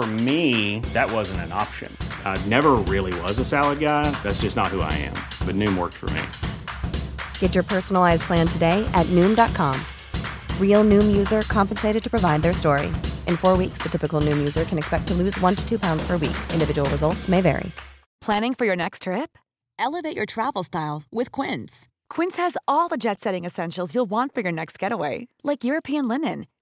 For me, that wasn't an option. I never really was a salad guy. That's just not who I am. But Noom worked for me. Get your personalized plan today at Noom.com. Real Noom user compensated to provide their story. In four weeks, the typical Noom user can expect to lose one to two pounds per week. Individual results may vary. Planning for your next trip? Elevate your travel style with Quince. Quince has all the jet setting essentials you'll want for your next getaway, like European linen,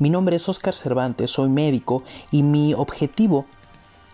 Mi nombre es Oscar Cervantes, soy médico y mi objetivo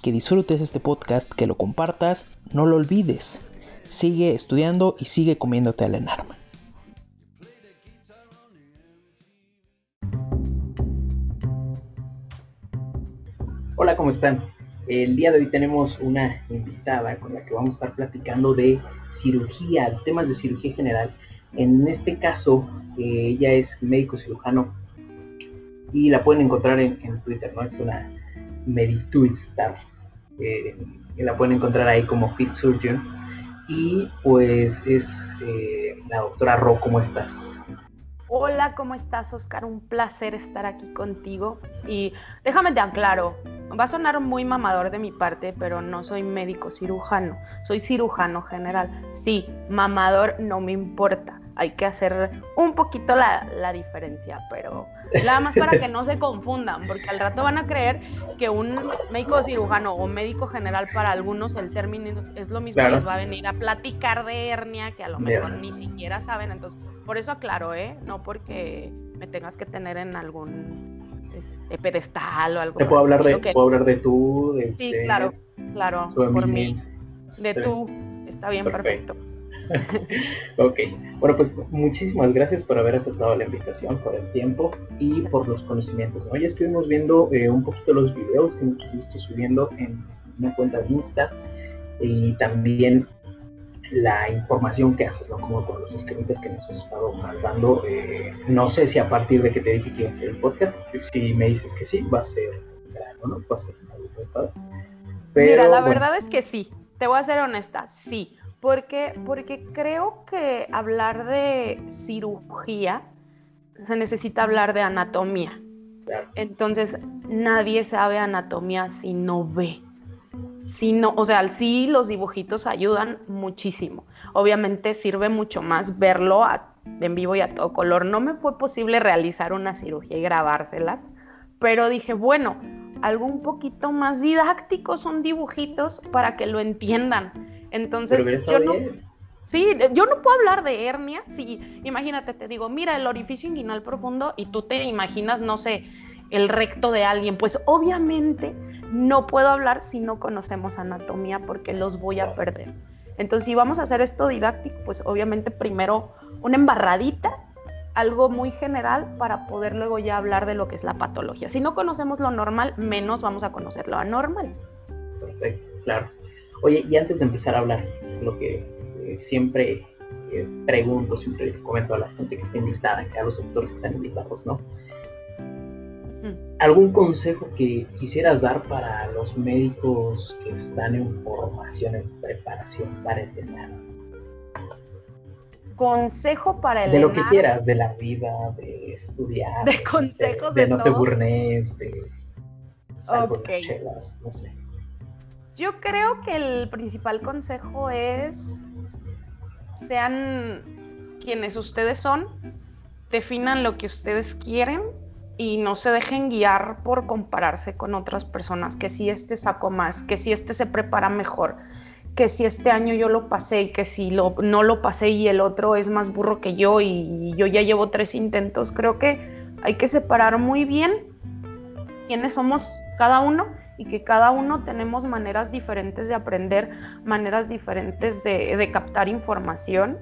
que disfrutes este podcast, que lo compartas, no lo olvides. Sigue estudiando y sigue comiéndote al enarma. Hola, ¿cómo están? El día de hoy tenemos una invitada con la que vamos a estar platicando de cirugía, temas de cirugía general. En este caso, eh, ella es médico cirujano y la pueden encontrar en, en Twitter, ¿no? Es una Medituistar. Eh, la pueden encontrar ahí como Fit Surgeon. Y pues es eh, la doctora Ro, ¿cómo estás? Hola, ¿cómo estás, Oscar? Un placer estar aquí contigo. Y déjame te aclaro, va a sonar muy mamador de mi parte, pero no soy médico cirujano, soy cirujano general. Sí, mamador no me importa, hay que hacer un poquito la, la diferencia, pero nada más para que no se confundan, porque al rato van a creer que un médico cirujano o médico general para algunos el término es lo mismo, les va a venir a platicar de hernia que a lo mejor ni siquiera saben, entonces por eso aclaro, ¿eh? No porque me tengas que tener en algún este, pedestal o algo. Te puedo hablar de, puedo hablar de tú, de Sí, claro, claro, por mí. De tú, está bien, perfecto. ok, bueno, pues muchísimas gracias por haber aceptado la invitación, por el tiempo y por los conocimientos. Hoy estuvimos viendo eh, un poquito los videos que estuviste subiendo en una cuenta de Insta y también la información que haces, ¿no? Como con los escritos que nos has estado mandando. Eh, no sé si a partir de que te dije que iba a ser el podcast, si me dices que sí, va a ser ¿no? Va a ser Pero, Mira, la verdad es que sí, te voy a ser honesta, sí. Porque, porque creo que hablar de cirugía se necesita hablar de anatomía. Entonces, nadie sabe anatomía si no ve. Si no, o sea, sí los dibujitos ayudan muchísimo. Obviamente sirve mucho más verlo en vivo y a todo color. No me fue posible realizar una cirugía y grabárselas, pero dije, bueno, algo un poquito más didáctico son dibujitos para que lo entiendan. Entonces, yo no, sí, yo no puedo hablar de hernia. Sí, imagínate, te digo, mira el orificio inguinal profundo y tú te imaginas, no sé, el recto de alguien. Pues obviamente no puedo hablar si no conocemos anatomía porque los voy a perder. Entonces, si vamos a hacer esto didáctico, pues obviamente primero una embarradita, algo muy general para poder luego ya hablar de lo que es la patología. Si no conocemos lo normal, menos vamos a conocer lo anormal. Perfecto, claro. Oye, y antes de empezar a hablar, lo que eh, siempre eh, pregunto, siempre comento a la gente que está invitada, que a los doctores que están invitados, ¿no? ¿Algún consejo que quisieras dar para los médicos que están en formación, en preparación para el consejo para el De lo que quieras, de la vida, de estudiar. De consejos de, de, no todo. te burnes, de salvo Ok. las chelas, no sé. Yo creo que el principal consejo es sean quienes ustedes son, definan lo que ustedes quieren y no se dejen guiar por compararse con otras personas, que si este sacó más, que si este se prepara mejor, que si este año yo lo pasé y que si lo, no lo pasé y el otro es más burro que yo y yo ya llevo tres intentos. Creo que hay que separar muy bien quiénes somos cada uno y que cada uno tenemos maneras diferentes de aprender, maneras diferentes de, de captar información.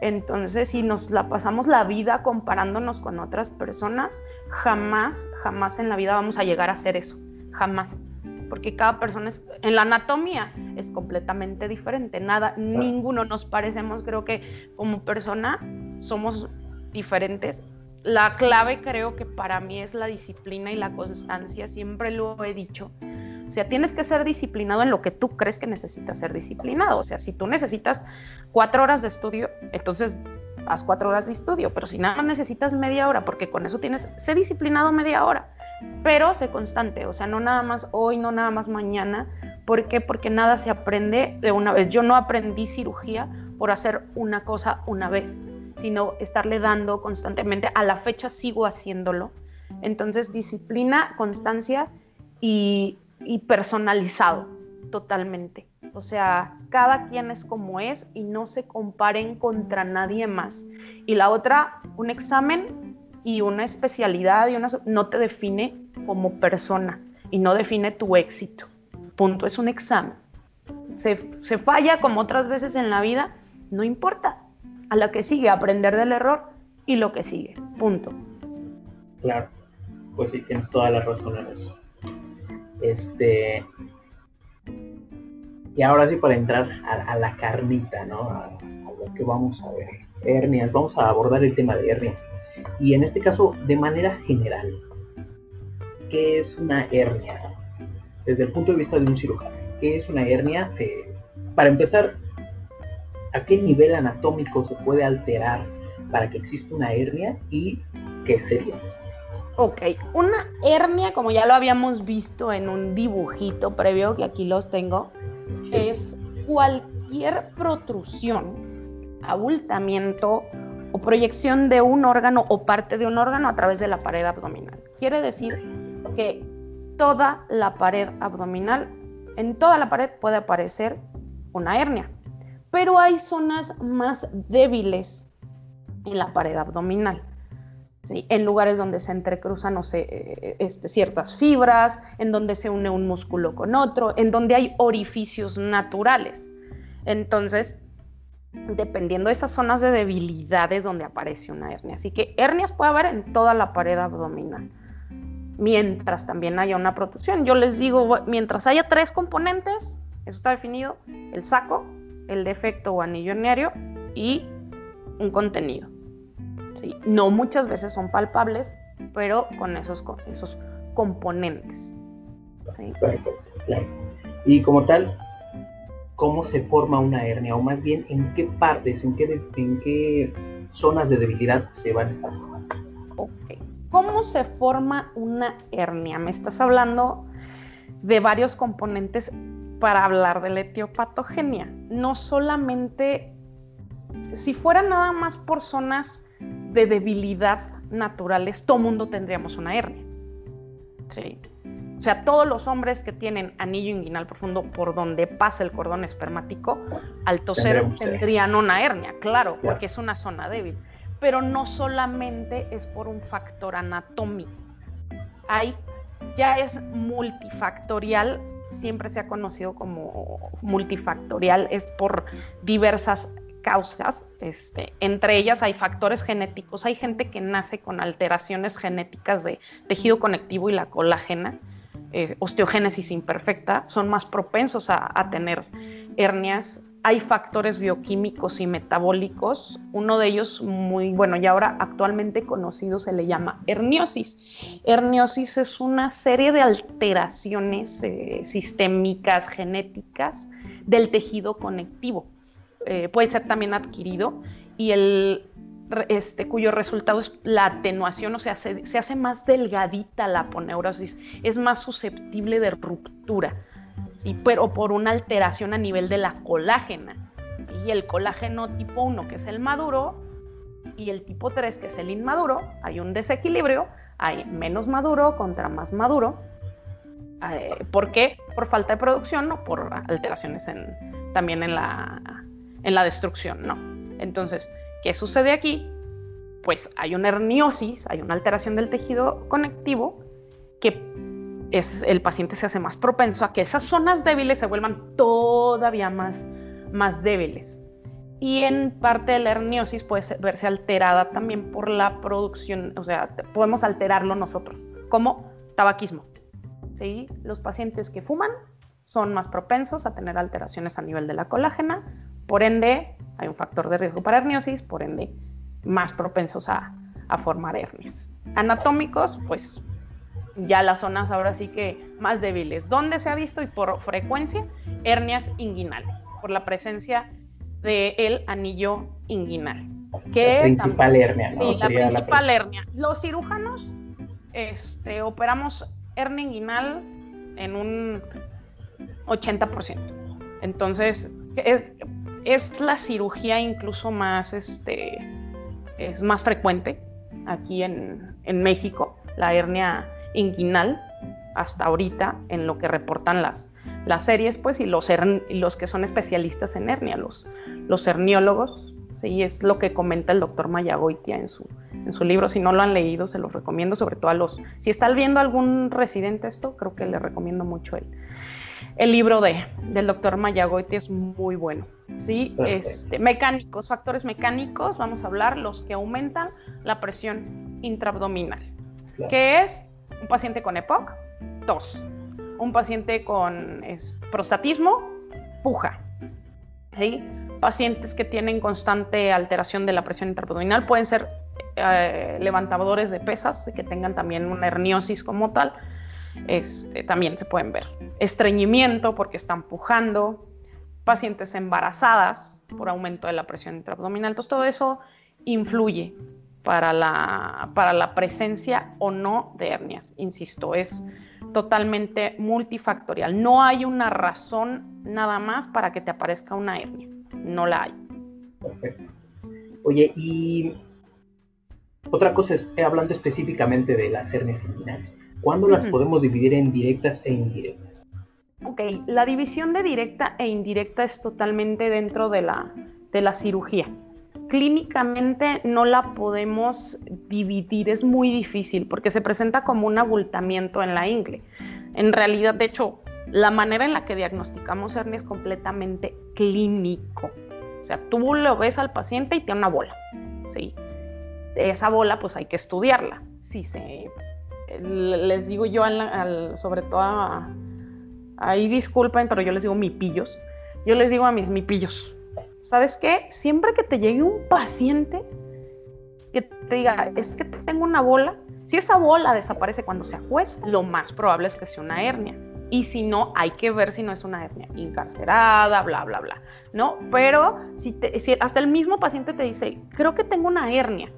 Entonces, si nos la pasamos la vida comparándonos con otras personas, jamás, jamás en la vida vamos a llegar a hacer eso. Jamás. Porque cada persona es, en la anatomía es completamente diferente. Nada, ninguno nos parecemos. Creo que como persona somos diferentes. La clave creo que para mí es la disciplina y la constancia. Siempre lo he dicho. O sea, tienes que ser disciplinado en lo que tú crees que necesitas ser disciplinado. O sea, si tú necesitas cuatro horas de estudio, entonces haz cuatro horas de estudio. Pero si nada necesitas media hora, porque con eso tienes, sé disciplinado media hora. Pero sé constante, o sea, no nada más hoy, no nada más mañana. ¿Por qué? Porque nada se aprende de una vez. Yo no aprendí cirugía por hacer una cosa una vez, sino estarle dando constantemente. A la fecha sigo haciéndolo. Entonces, disciplina, constancia y, personalizado totalmente. O sea, cada quien es como es y no se comparen contra nadie más. Y la otra, un examen y una especialidad y una, no te define como persona y no define tu éxito. Punto, es un examen. Se, se falla como otras veces en la vida, no importa. A la que sigue, aprender del error y lo que sigue. Punto. Claro, pues sí, tienes toda la razón en eso. Este. Y ahora sí, para entrar a, la carnita, ¿no? A, a, lo que vamos a ver. Hernias, vamos a abordar el tema de hernias. Y en este caso, de manera general, ¿qué es una hernia? Desde el punto de vista de un cirujano, ¿qué es una hernia? Eh, para empezar, ¿a qué nivel anatómico se puede alterar para que exista una hernia y qué sería? Ok, una hernia, como ya lo habíamos visto en un dibujito previo, que aquí los tengo, sí. es cualquier protrusión, abultamiento o proyección de un órgano o parte de un órgano a través de la pared abdominal. Quiere decir que toda la pared abdominal, en toda la pared puede aparecer una hernia, pero hay zonas más débiles en la pared abdominal. ¿sí? en lugares donde se entrecruzan no sé, este, ciertas fibras, en donde se une un músculo con otro, en donde hay orificios naturales. Entonces, dependiendo de esas zonas de debilidades donde aparece una hernia. Así que hernias puede haber en toda la pared abdominal, mientras también haya una protrusión. Yo les digo, mientras haya tres componentes, eso está definido, el saco, el defecto o anillo herniario y un contenido. ¿sí? No muchas veces son palpables, pero con esos, con esos componentes. ¿sí? Perfecto, claro. Y como tal, ¿cómo se forma una hernia? O más bien, ¿en qué partes, en qué, en qué zonas de debilidad se van a estar formando? Ok. ¿Cómo se forma una hernia? Me estás hablando de varios componentes para hablar de la etiopatogenia. No solamente, si fuera nada más por zonas de debilidad naturales, todo mundo tendríamos una hernia. Sí. O sea, todos los hombres que tienen anillo inguinal profundo por donde pasa el cordón espermático, al toser tendrían una hernia, claro, claro, porque es una zona débil. Pero no solamente es por un factor anatómico. Hay, ya es multifactorial, siempre se ha conocido como multifactorial, es por diversas causas, este, entre ellas hay factores genéticos, hay gente que nace con alteraciones genéticas de tejido conectivo y la colágena, eh, osteogénesis imperfecta, son más propensos a, a, tener hernias. Hay factores bioquímicos y metabólicos, uno de ellos muy bueno y ahora actualmente conocido se le llama herniosis. Herniosis es una serie de alteraciones eh, sistémicas, genéticas del tejido conectivo eh, puede ser también adquirido y el, este, cuyo resultado es la atenuación, o sea, se, se, hace más delgadita la aponeurosis, es más susceptible de ruptura, ¿sí? pero por una alteración a nivel de la colágena. Y el colágeno tipo 1, que es el maduro, y el tipo 3, que es el inmaduro, hay un desequilibrio, hay menos maduro contra más maduro. Eh, ¿Por qué? Por falta de producción o por alteraciones también en la, en la destrucción, ¿no? Entonces, ¿qué sucede aquí? Pues hay una herniosis, hay una alteración del tejido conectivo que es, el paciente se hace más propenso a que esas zonas débiles se vuelvan todavía más, más débiles y en parte de la herniosis puede verse alterada también por la producción, o sea, podemos alterarlo nosotros, como tabaquismo. ¿sí? Los pacientes que fuman son más propensos a tener alteraciones a nivel de la colágena, por ende hay un factor de riesgo para herniosis, por ende más propensos a, a formar hernias. Anatómicos, pues ya las zonas ahora sí que más débiles. ¿Dónde se ha visto y por frecuencia? Hernias inguinales, por la presencia del anillo inguinal. Que la principal hernia, ¿no? Sí, la principal hernia. Los cirujanos este, operamos hernia inguinal en un 80%. Entonces, es, la cirugía incluso más, este, es más frecuente aquí en, en México, la hernia inguinal, hasta ahorita, en lo que reportan las, las series, pues, y los, los que son especialistas en hernia, los, los herniólogos, sí, es lo que comenta el doctor Mayagoitia en su, en su libro. Si no lo han leído, se los recomiendo, sobre todo a los. Si está viendo algún residente esto, creo que le recomiendo mucho el, el libro de, del doctor Mayagoitia, es muy bueno. Sí, este, mecánicos, factores mecánicos, vamos a hablar los que aumentan la presión intraabdominal, que es un paciente con EPOC, tos, un paciente con prostatismo, puja. ¿sí? Pacientes que tienen constante alteración de la presión intraabdominal pueden ser eh, levantadores de pesas, que tengan también una herniosis como tal. Este, también se pueden ver. Estreñimiento porque están pujando, pacientes embarazadas por aumento de la presión intraabdominal. Entonces todo eso influye para la, para la presencia o no de hernias. Insisto, es totalmente multifactorial. No hay una razón nada más para que te aparezca una hernia. No la hay. Perfecto. Oye, y otra cosa es, eh, hablando específicamente de las hernias inguinales, ¿cuándo las podemos dividir en directas e indirectas? Ok, la división de directa e indirecta es totalmente dentro de la, de la cirugía. Clínicamente no la podemos dividir, es muy difícil porque se presenta como un abultamiento en la ingle. En realidad, de hecho, la manera en la que diagnosticamos hernia es completamente clínico. O sea, tú lo ves al paciente y tiene una bola. ¿sí? Esa bola, pues hay que estudiarla. Si se, les digo yo, sobre todo, ahí disculpen, pero yo les digo mipillos. Yo les digo a mis mipillos, ¿sabes qué? Siempre que te llegue un paciente que te diga, es que tengo una bola, si esa bola desaparece cuando se acuesta, lo más probable es que sea una hernia. Y si no, hay que ver si no es una hernia incarcerada, bla, bla, bla, ¿no? Pero si, hasta el mismo paciente te dice, creo que tengo una hernia.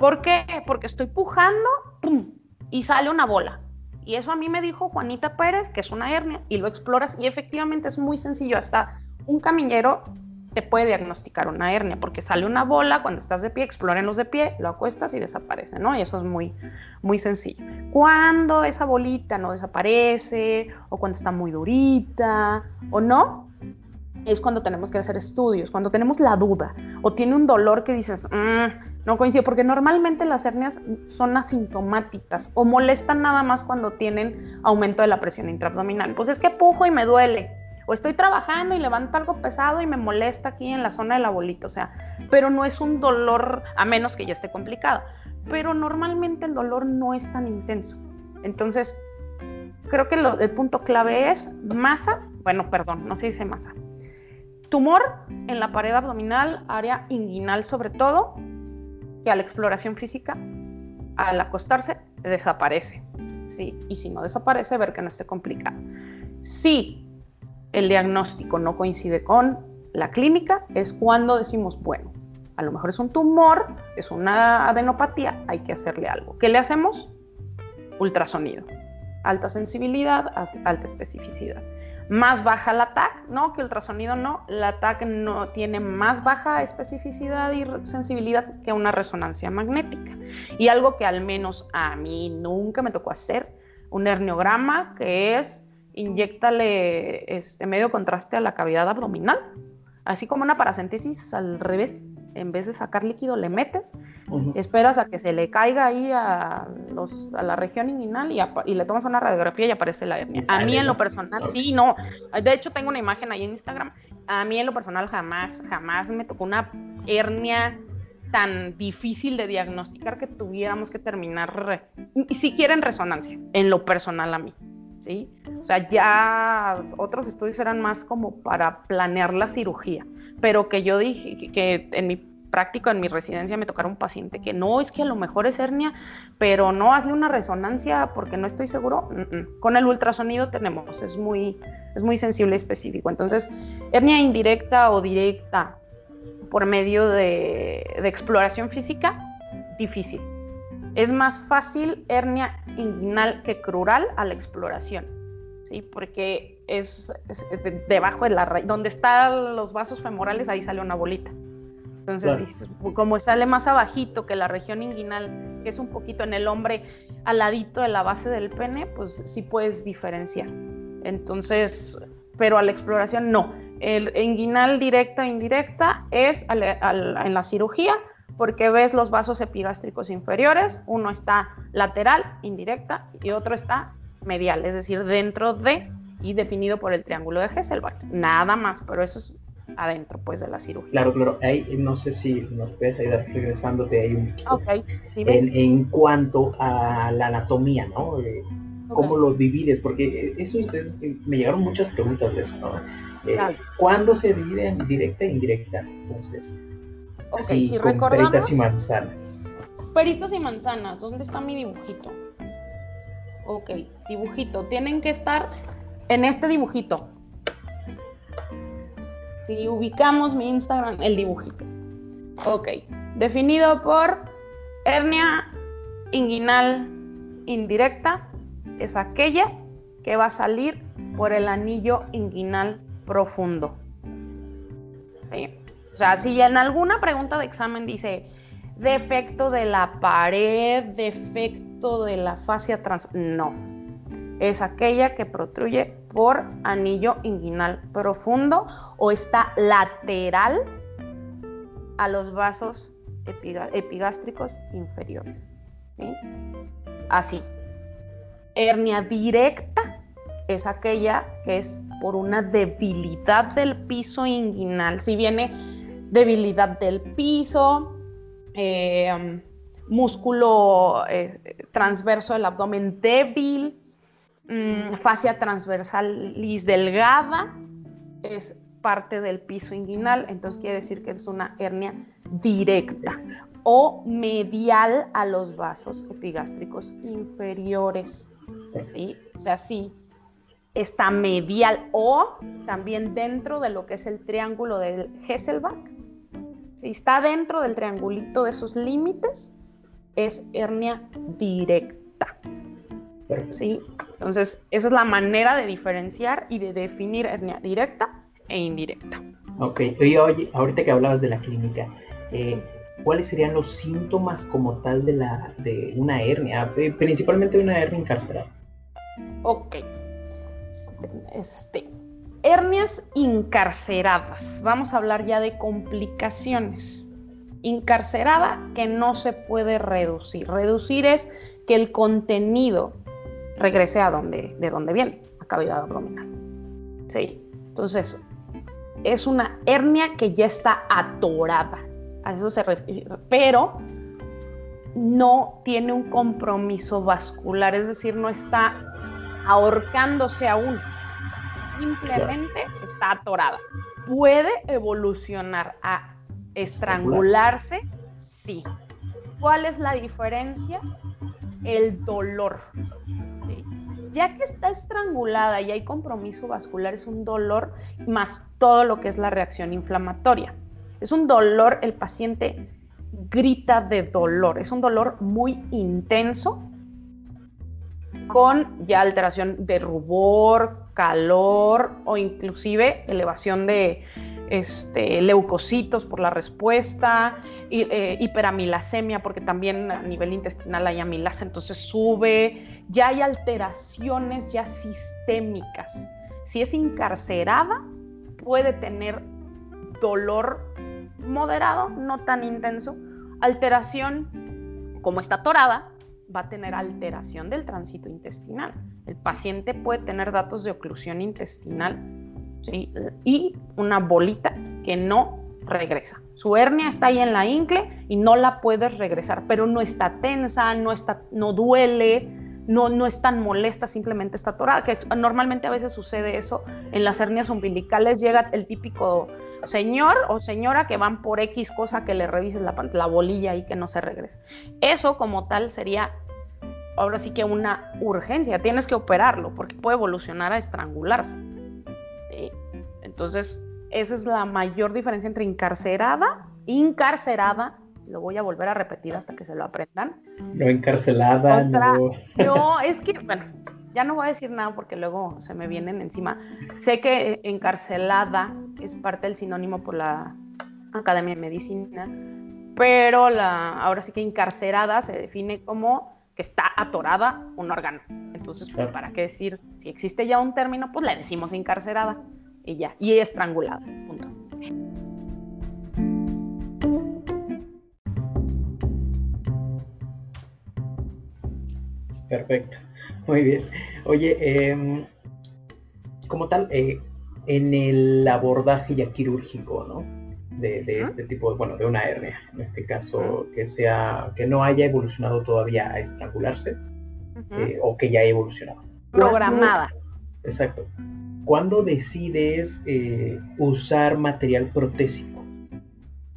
¿Por qué? Porque estoy pujando, ¡pum! Y sale una bola. Y eso a mí me dijo Juanita Pérez, que es una hernia, y lo exploras y efectivamente es muy sencillo. Hasta un camillero te puede diagnosticar una hernia, porque sale una bola cuando estás de pie, los de pie, lo acuestas y desaparece, ¿no? Y eso es muy, muy sencillo. Cuando esa bolita no desaparece, o cuando está muy durita, o no, es cuando tenemos que hacer estudios, cuando tenemos la duda, o tiene un dolor que dices, mm, no coincide, porque normalmente las hernias son asintomáticas o molestan nada más cuando tienen aumento de la presión intraabdominal. Pues es que pujo y me duele o estoy trabajando y levanto algo pesado y me molesta aquí en la zona de la o sea, pero no es un dolor, a menos que ya esté complicado, pero normalmente el dolor no es tan intenso. Entonces, creo que el punto clave es masa, bueno, perdón, no se dice masa. Tumor en la pared abdominal, área inguinal sobre todo, que a la exploración física, al acostarse, desaparece. ¿sí? Y si no desaparece, ver que no esté complicado. Sí, el diagnóstico no coincide con la clínica, es cuando decimos, bueno, a lo mejor es un tumor, es una adenopatía, hay que hacerle algo. ¿Qué le hacemos? Ultrasonido. Alta sensibilidad, alta especificidad. Más baja la TAC, no, que ultrasonido no, la TAC no tiene más baja especificidad y sensibilidad que una resonancia magnética. Y algo que al menos a mí nunca me tocó hacer, un herniograma que es inyectale este medio contraste a la cavidad abdominal, así como una paracentesis al revés en vez de sacar líquido le metes, esperas a que se le caiga ahí a, los, a la región inguinal y, le tomas una radiografía y aparece la hernia. A mí en lo personal, sí, no. De hecho, tengo una imagen ahí en Instagram. A mí en lo personal jamás, jamás me tocó una hernia tan difícil de diagnosticar que tuviéramos que terminar, ni siquiera en resonancia, en lo personal a mí. ¿Sí? O sea, ya otros estudios eran más como para planear la cirugía pero que yo dije que, en mi práctica, en mi residencia, me tocaron un paciente que no, es que a lo mejor es hernia, pero no hazle una resonancia porque no estoy seguro. Con el ultrasonido tenemos, es muy, es muy sensible y específico. Entonces, hernia indirecta o directa por medio de exploración física, difícil. Es más fácil hernia inguinal que crural a la exploración, ¿sí? Porque es, debajo de la raíz, donde están los vasos femorales, ahí sale una bolita. Entonces, como sale más abajito que la región inguinal, que es un poquito en el hombre al ladito de la base del pene, pues sí puedes diferenciar. Entonces, pero a la exploración no. El inguinal directa e indirecta es en la cirugía, porque ves los vasos epigástricos inferiores, uno está lateral, indirecta, y otro está medial, es decir, dentro de y definido por el triángulo de Hesselbach. Nada más, pero eso es adentro pues de la cirugía. Claro, claro. Ahí no sé si nos puedes ayudar regresándote ahí un poquito. Okay, en, en, cuanto a la anatomía, ¿no? Eh, ¿Cómo lo divides? Porque eso es, me llegaron muchas preguntas de eso, ¿no? Eh, ¿Cuándo se divide en directa e indirecta? Entonces, ok, si recordamos... Peritas y manzanas. Peritas y manzanas, ¿dónde está mi dibujito? Ok, dibujito. Tienen que estar en este dibujito, si ubicamos mi Instagram, el dibujito. Ok, definido por hernia inguinal indirecta, es aquella que va a salir por el anillo inguinal profundo. ¿Sí? O sea, si en alguna pregunta de examen dice defecto de la pared, defecto de la fascia trans... No, es aquella que protruye por anillo inguinal profundo o está lateral a los vasos epigástricos inferiores. Así. Hernia directa es aquella que es por una debilidad del piso inguinal. Si viene debilidad del piso, eh, músculo eh, transverso del abdomen débil, Mm, fascia transversalis delgada, es parte del piso inguinal, entonces quiere decir que es una hernia directa o medial a los vasos epigástricos inferiores. ¿sí? O sea, sí, está medial o también dentro de lo que es el triángulo del Hesselbach. Si está dentro del triangulito de sus límites, es hernia directa. ¿sí? Entonces, esa es la manera de diferenciar y de definir hernia directa e indirecta. Ok, oye, ahorita que hablabas de la clínica, eh, ¿cuáles serían los síntomas como tal de, la, de una hernia, eh, principalmente de una hernia encarcerada? Ok, este, hernias encarceradas, vamos a hablar ya de complicaciones. Encarcerada que no se puede reducir. Reducir es que el contenido regrese a donde, de donde viene, a cavidad abdominal. ¿Sí? Entonces, es una hernia que ya está atorada, a eso se refiere, pero no tiene un compromiso vascular, es decir, no está ahorcándose aún, simplemente está atorada. ¿Puede evolucionar a estrangularse? Sí. ¿Cuál es la diferencia? El dolor ya que está estrangulada y hay compromiso vascular, es un dolor más todo lo que es la reacción inflamatoria. Es un dolor, el paciente grita de dolor, es un dolor muy intenso con ya alteración de rubor, calor o inclusive elevación de este, leucocitos por la respuesta, eh, hiperamilasemia porque también a nivel intestinal hay amilasa, entonces sube, ya hay alteraciones ya sistémicas. Si es encarcerada, puede tener dolor moderado, no tan intenso, alteración como está atorada, va a tener alteración del tránsito intestinal. El paciente puede tener datos de oclusión intestinal y una bolita que no regresa. Su hernia está ahí en la ingle y no la puedes regresar, pero no está tensa, no, está, no duele, no, no es tan molesta, simplemente está atorada, que normalmente a veces sucede eso en las hernias umbilicales, llega el típico señor o señora que van por X cosa que le revises la, la bolilla y que no se regrese. Eso como tal sería ahora sí que una urgencia, tienes que operarlo porque puede evolucionar a estrangularse. Entonces, esa es la mayor diferencia entre encarcerada, encarcerada, lo voy a volver a repetir hasta que se lo aprendan. No encarcelada, no. No, es que, bueno, ya no voy a decir nada porque luego se me vienen encima. Sé que encarcelada es parte del sinónimo por la Academia de Medicina, pero la, ahora sí que encarcerada se define como que está atorada un órgano. Entonces, pues, ¿para qué decir? Si existe ya un término, pues le decimos encarcerada y ya, y estrangulada. Punto. Perfecto, muy bien. Oye, em, como tal, eh, en el abordaje ya quirúrgico, ¿no? de, este tipo, de, bueno, de una hernia, en este caso, que sea, que no haya evolucionado todavía a estrangularse eh, o que ya haya evolucionado. Programada. Exacto. ¿Cuándo decides eh, usar material protésico?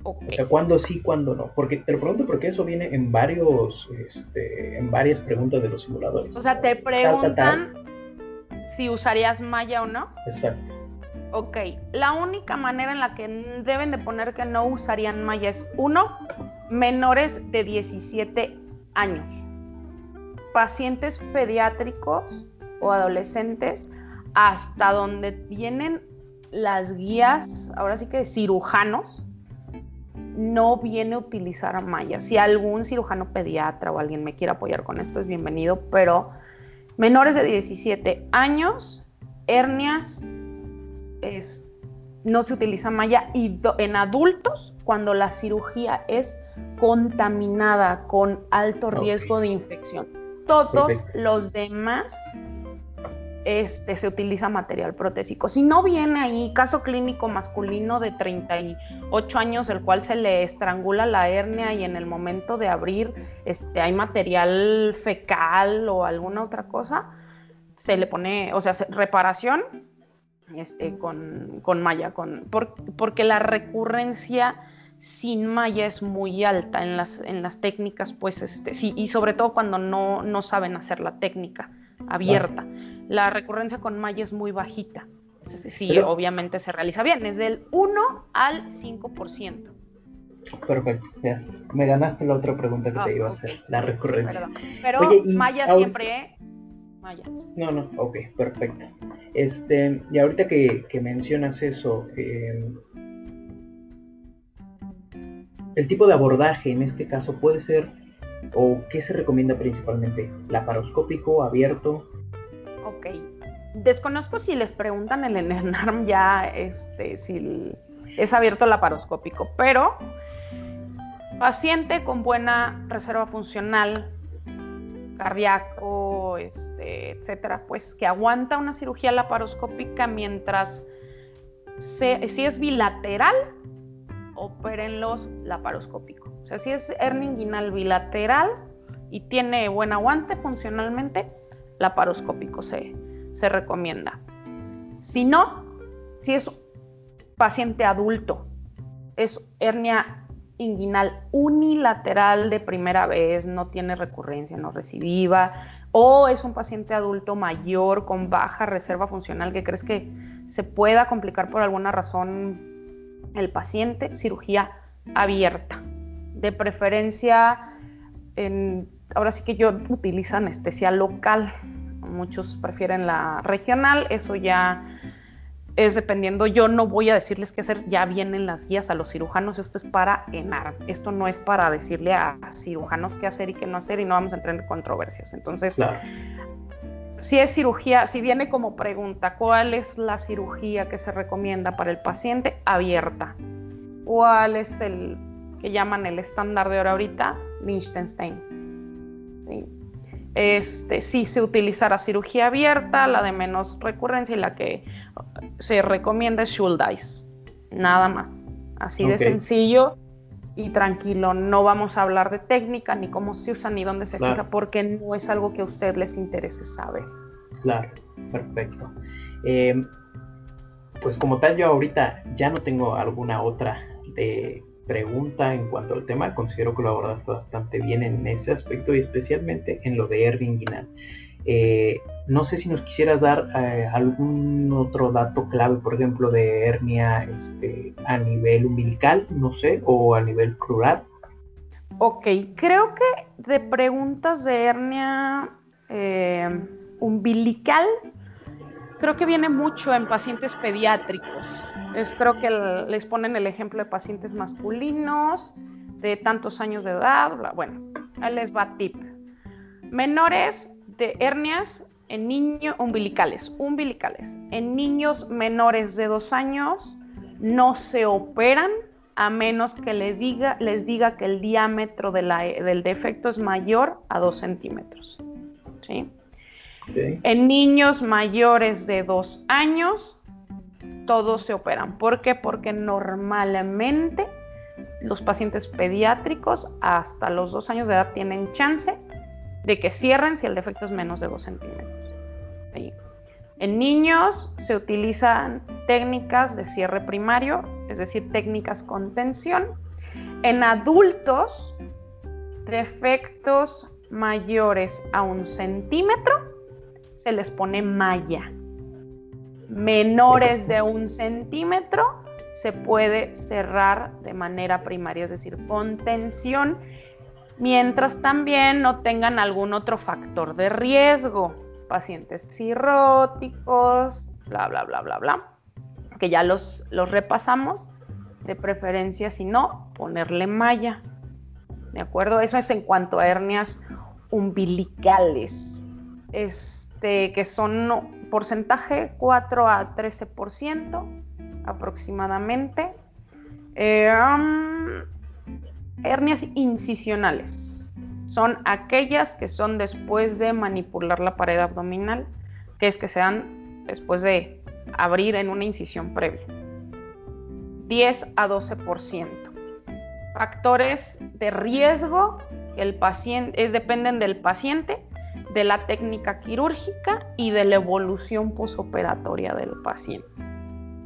O sea, ¿cuándo sí, cuándo no? Porque te lo pregunto porque eso viene en varios, este, en varias preguntas de los simuladores. O sea, te preguntan si usarías malla o no. Exacto. Ok, la única manera en la que deben de poner que no usarían malla es, uno, menores de 17 años. Pacientes pediátricos o adolescentes hasta donde tienen las guías, ahora sí que cirujanos, no viene a utilizar malla. Si algún cirujano pediatra o alguien me quiere apoyar con esto, es bienvenido, pero menores de 17 años, hernias, no se utiliza malla y en adultos cuando la cirugía es contaminada con alto riesgo de infección. Todos los demás este, se utiliza material protésico. Si no viene ahí caso clínico masculino de 38 años, el cual se le estrangula la hernia y en el momento de abrir este, hay material fecal o alguna otra cosa, se le pone, o sea, reparación este, con, con malla, porque la recurrencia sin malla es muy alta en las, en las técnicas, pues, este, y sobre todo cuando no, no saben hacer la técnica abierta. La recurrencia con malla es muy bajita. Sí, obviamente se realiza bien, es del 1 al 5%. Perfecto, ya. Me ganaste la otra pregunta que te ah, iba a hacer, la recurrencia. Pero malla siempre, ¿eh? No, no, ok, perfecto. Este, y ahorita que, mencionas eso, em, el tipo de abordaje en este caso puede ser, o qué se recomienda principalmente, laparoscópico, abierto. Desconozco si les preguntan el ENERNARM ya, este, si es abierto laparoscópico, pero paciente con buena reserva funcional, cardíaco, este, etcétera, pues que aguanta una cirugía laparoscópica mientras si es bilateral, opérenlos laparoscópico. O sea, si es hernia inguinal bilateral y tiene buen aguante funcionalmente, laparoscópico se, se recomienda. Si no, si es paciente adulto, es hernia inguinal unilateral de primera vez, no tiene recurrencia no recidiva, o es un paciente adulto mayor con baja reserva funcional que crees que se pueda complicar por alguna razón el paciente cirugía abierta. De preferencia, ahora sí que yo utilizo anestesia local. Muchos prefieren la regional, eso ya es dependiendo, yo no voy a decirles qué hacer, ya vienen las guías a los cirujanos, esto es para ENAR, esto no es para decirle a cirujanos qué hacer y qué no hacer y no vamos a entrar en controversias. Entonces, si es cirugía, si viene como pregunta, ¿cuál es la cirugía que se recomienda para el paciente? Abierta. ¿Cuál es el que llaman el estándar de hora ahorita? Liechtenstein. ¿Sí? Este, si se utilizara cirugía abierta, la de menos recurrencia y la que se recomienda es Schuldeis. Nada más. Así de sencillo y tranquilo. No vamos a hablar de técnica, ni cómo se usa, ni dónde se fija, porque no es algo que a usted les interese saber. Claro, perfecto. Eh, pues como tal, yo ahorita ya no tengo alguna otra de pregunta en cuanto al tema, considero que lo abordaste bastante bien en ese aspecto y especialmente en lo de Erwin eh, no sé si nos quisieras dar eh, algún otro dato clave, por ejemplo, de hernia este, a nivel umbilical, no sé, o a nivel crural. Ok, creo que de preguntas de hernia eh, umbilical, creo que viene mucho en pacientes pediátricos creo que les ponen el ejemplo de pacientes masculinos de tantos años de edad. Bueno, ahí les va tip. Menores de hernias en niños umbilicales, umbilicales. En niños menores de dos años no se operan a menos que les diga, les diga que el diámetro del defecto es mayor a dos centímetros. En niños mayores de dos años todos se operan. ¿Por qué? Porque normalmente los pacientes pediátricos hasta los dos años de edad tienen chance de que cierren si el defecto es menos de dos centímetros. En niños se utilizan técnicas de cierre primario, es decir, técnicas con tensión. En adultos, defectos mayores a un centímetro, se les pone malla menores de un centímetro se puede cerrar de manera primaria, es decir, con tensión, mientras también no tengan algún otro factor de riesgo, pacientes cirróticos, bla, bla, bla, bla, bla, que ya los, los repasamos, de preferencia, si no, ponerle malla. ¿De acuerdo? Eso es en cuanto a hernias umbilicales, este, que son porcentaje 4 a 13% aproximadamente. Eh, hernias incisionales son aquellas que son después de manipular la pared abdominal, que es que se dan después de abrir en una incisión previa. 10 a 12%. Factores de riesgo el paciente, dependen del paciente de la técnica quirúrgica y de la evolución posoperatoria del paciente.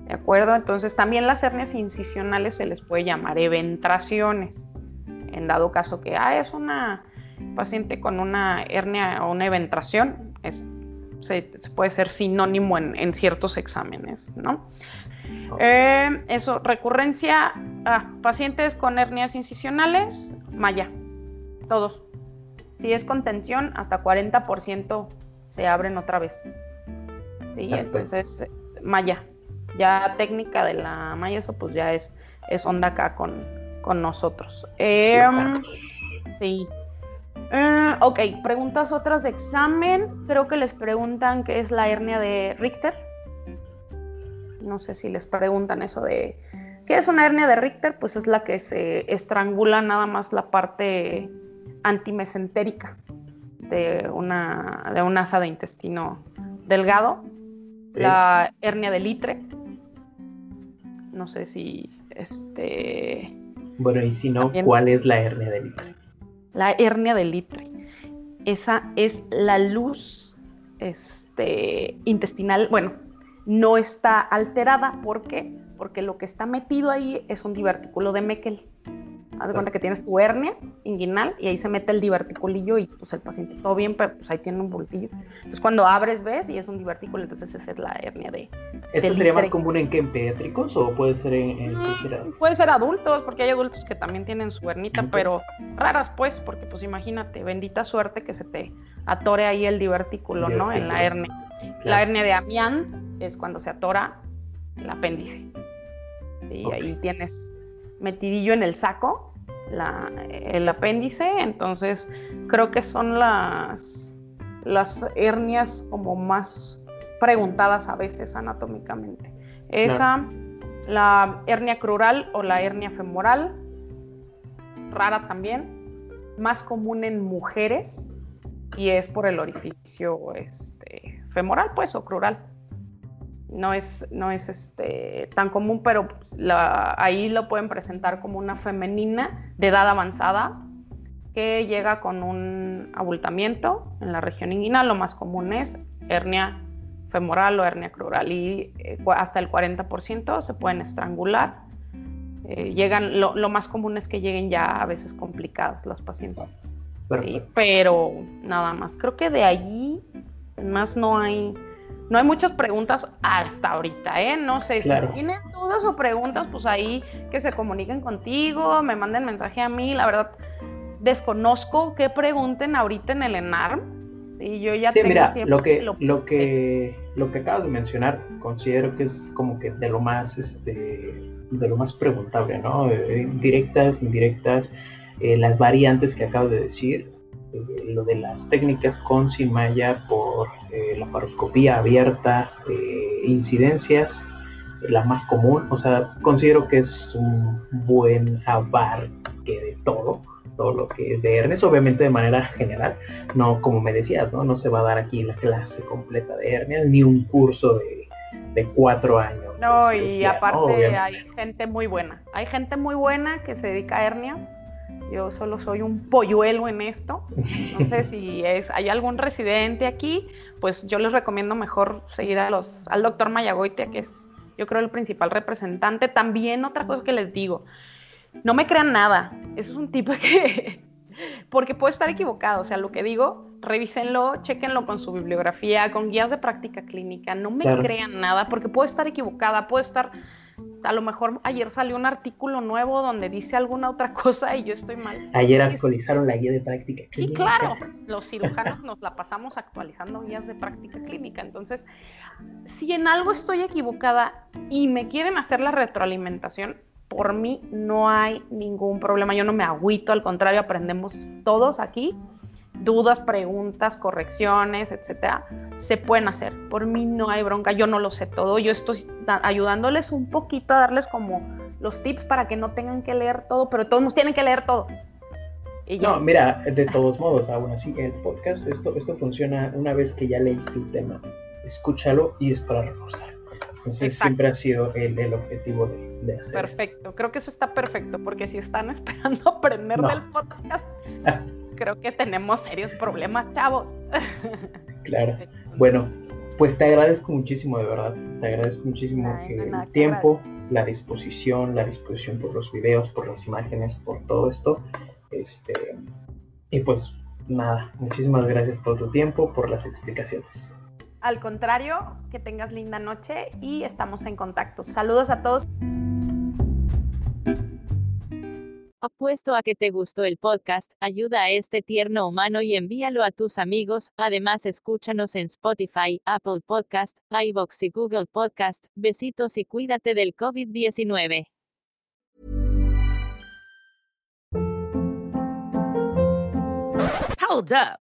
¿De acuerdo? Entonces también las hernias incisionales se les puede llamar eventraciones. En dado caso que ah, es una paciente con una hernia o una eventración, es, se, puede ser sinónimo en, ciertos exámenes, ¿no? Eh, eso, recurrencia, a pacientes con hernias incisionales, maya, todos, si es contención, hasta 40% se abren otra vez. Sí, entonces, malla. Ya técnica de la malla, eso pues ya es, es onda acá con, nosotros. Em, sí. Eh, ok, preguntas otras de examen. Creo que les preguntan qué es la hernia de Richter. No sé si les preguntan eso de qué es una hernia de Richter. Pues es la que se estrangula nada más la parte antimesentérica de una, de un asa de intestino delgado, la hernia de litre. No sé si este. Bueno, y si no, ¿cuál es la hernia de litre? La hernia de litre. Esa es la luz este, intestinal. Bueno, no está alterada. ¿Por qué? Porque lo que está metido ahí es un divertículo de Meckel. Haz de cuenta que tienes tu hernia inguinal y ahí se mete el diverticulillo y pues el paciente todo bien, pero pues ahí tiene un bultillo. Entonces cuando abres ves y es un divertículo, entonces esa es la hernia de... ¿Eso sería más común en que en pediátricos o puede ser en, mm, Puede ser adultos, porque hay adultos que también tienen su hernita, pero raras pues, porque pues imagínate, bendita suerte que se te atore ahí el divertículo, ¿no? En la hernia. La hernia de Amián es cuando se atora el apéndice. Y ahí tienes metidillo en el saco, el apéndice, entonces creo que son las, las hernias como más preguntadas a veces anatómicamente. Esa, la hernia crural o la hernia femoral, rara también, más común en mujeres y es por el orificio este, femoral, pues, o crural. No es, no es este, tan común, pero ahí lo pueden presentar como una femenina de edad avanzada que llega con un abultamiento en la región inguinal. Lo más común es hernia femoral o hernia crural y eh, hasta el 40% se pueden estrangular. Eh, llegan, lo, más común es que lleguen ya a veces complicadas las pacientes. pero nada más. Creo que de allí más no hay no hay muchas preguntas hasta ahorita, ¿eh? No sé, si tienen dudas o preguntas, pues ahí que se comuniquen contigo, me manden mensaje a mí, la verdad desconozco qué pregunten ahorita en el ENARM. Y yo ya sí, mira, lo que, lo, que, lo que acabas de mencionar, considero que es como que de lo más, este, de lo más preguntable, ¿no? Eh, directas, indirectas, eh, las variantes que acabo de decir, eh, lo de las técnicas con Simaya por eh, la paroscopía abierta, eh, incidencias, la más común, o sea, considero que es un buen abarque de todo, todo lo que es de hernias, obviamente de manera general, no como me decías, ¿no? No se va a dar aquí la clase completa de hernias, ni un curso de, de cuatro años. No, y aparte hay gente muy buena, hay gente muy buena que se dedica a hernias yo solo soy un polluelo en esto. Entonces, si es, hay algún residente aquí, pues yo les recomiendo mejor seguir a los, al doctor Mayagoitia, que es, yo creo, el principal representante. También otra cosa que les digo, no me crean nada. Eso es un tipo que, porque puedo estar equivocado. O sea, lo que digo, revísenlo, chequenlo con su bibliografía, con guías de práctica clínica. No me crean nada, porque puedo estar equivocada, puedo estar a lo mejor ayer salió un artículo nuevo donde dice alguna otra cosa y yo estoy mal. Ayer actualizaron la guía de práctica clínica. Sí, claro, los cirujanos nos la pasamos actualizando guías de práctica clínica. Entonces, si en algo estoy equivocada y me quieren hacer la retroalimentación, por mí no hay ningún problema. Yo no me agüito, al contrario, aprendemos todos aquí dudas, preguntas, correcciones, etcétera, se pueden hacer. Por mí no hay bronca, yo no lo sé todo, yo estoy ayudándoles un poquito a darles como los tips para que no tengan que leer todo, pero todos nos tienen que leer todo. no, mira, de todos modos, aún así, el podcast, esto, esto funciona una vez que ya leíste el tema, escúchalo y es para reforzar. Entonces siempre ha sido el, el objetivo de, de, hacer. Perfecto, creo que eso está perfecto, porque si están esperando aprender del podcast, creo que tenemos serios problemas, chavos. Claro. Bueno, pues te agradezco muchísimo, de verdad. Te agradezco muchísimo el tiempo, la disposición, la disposición por los videos, por las imágenes, por todo esto. Este, y pues nada, muchísimas gracias por tu tiempo, por las explicaciones. Al contrario, que tengas linda noche y estamos en contacto. Saludos a todos. Apuesto a que te gustó el podcast, ayuda a este tierno humano y envíalo a tus amigos. Además, escúchanos en Spotify, Apple Podcast, iBox y Google Podcast. Besitos y cuídate del COVID-19. Hold up.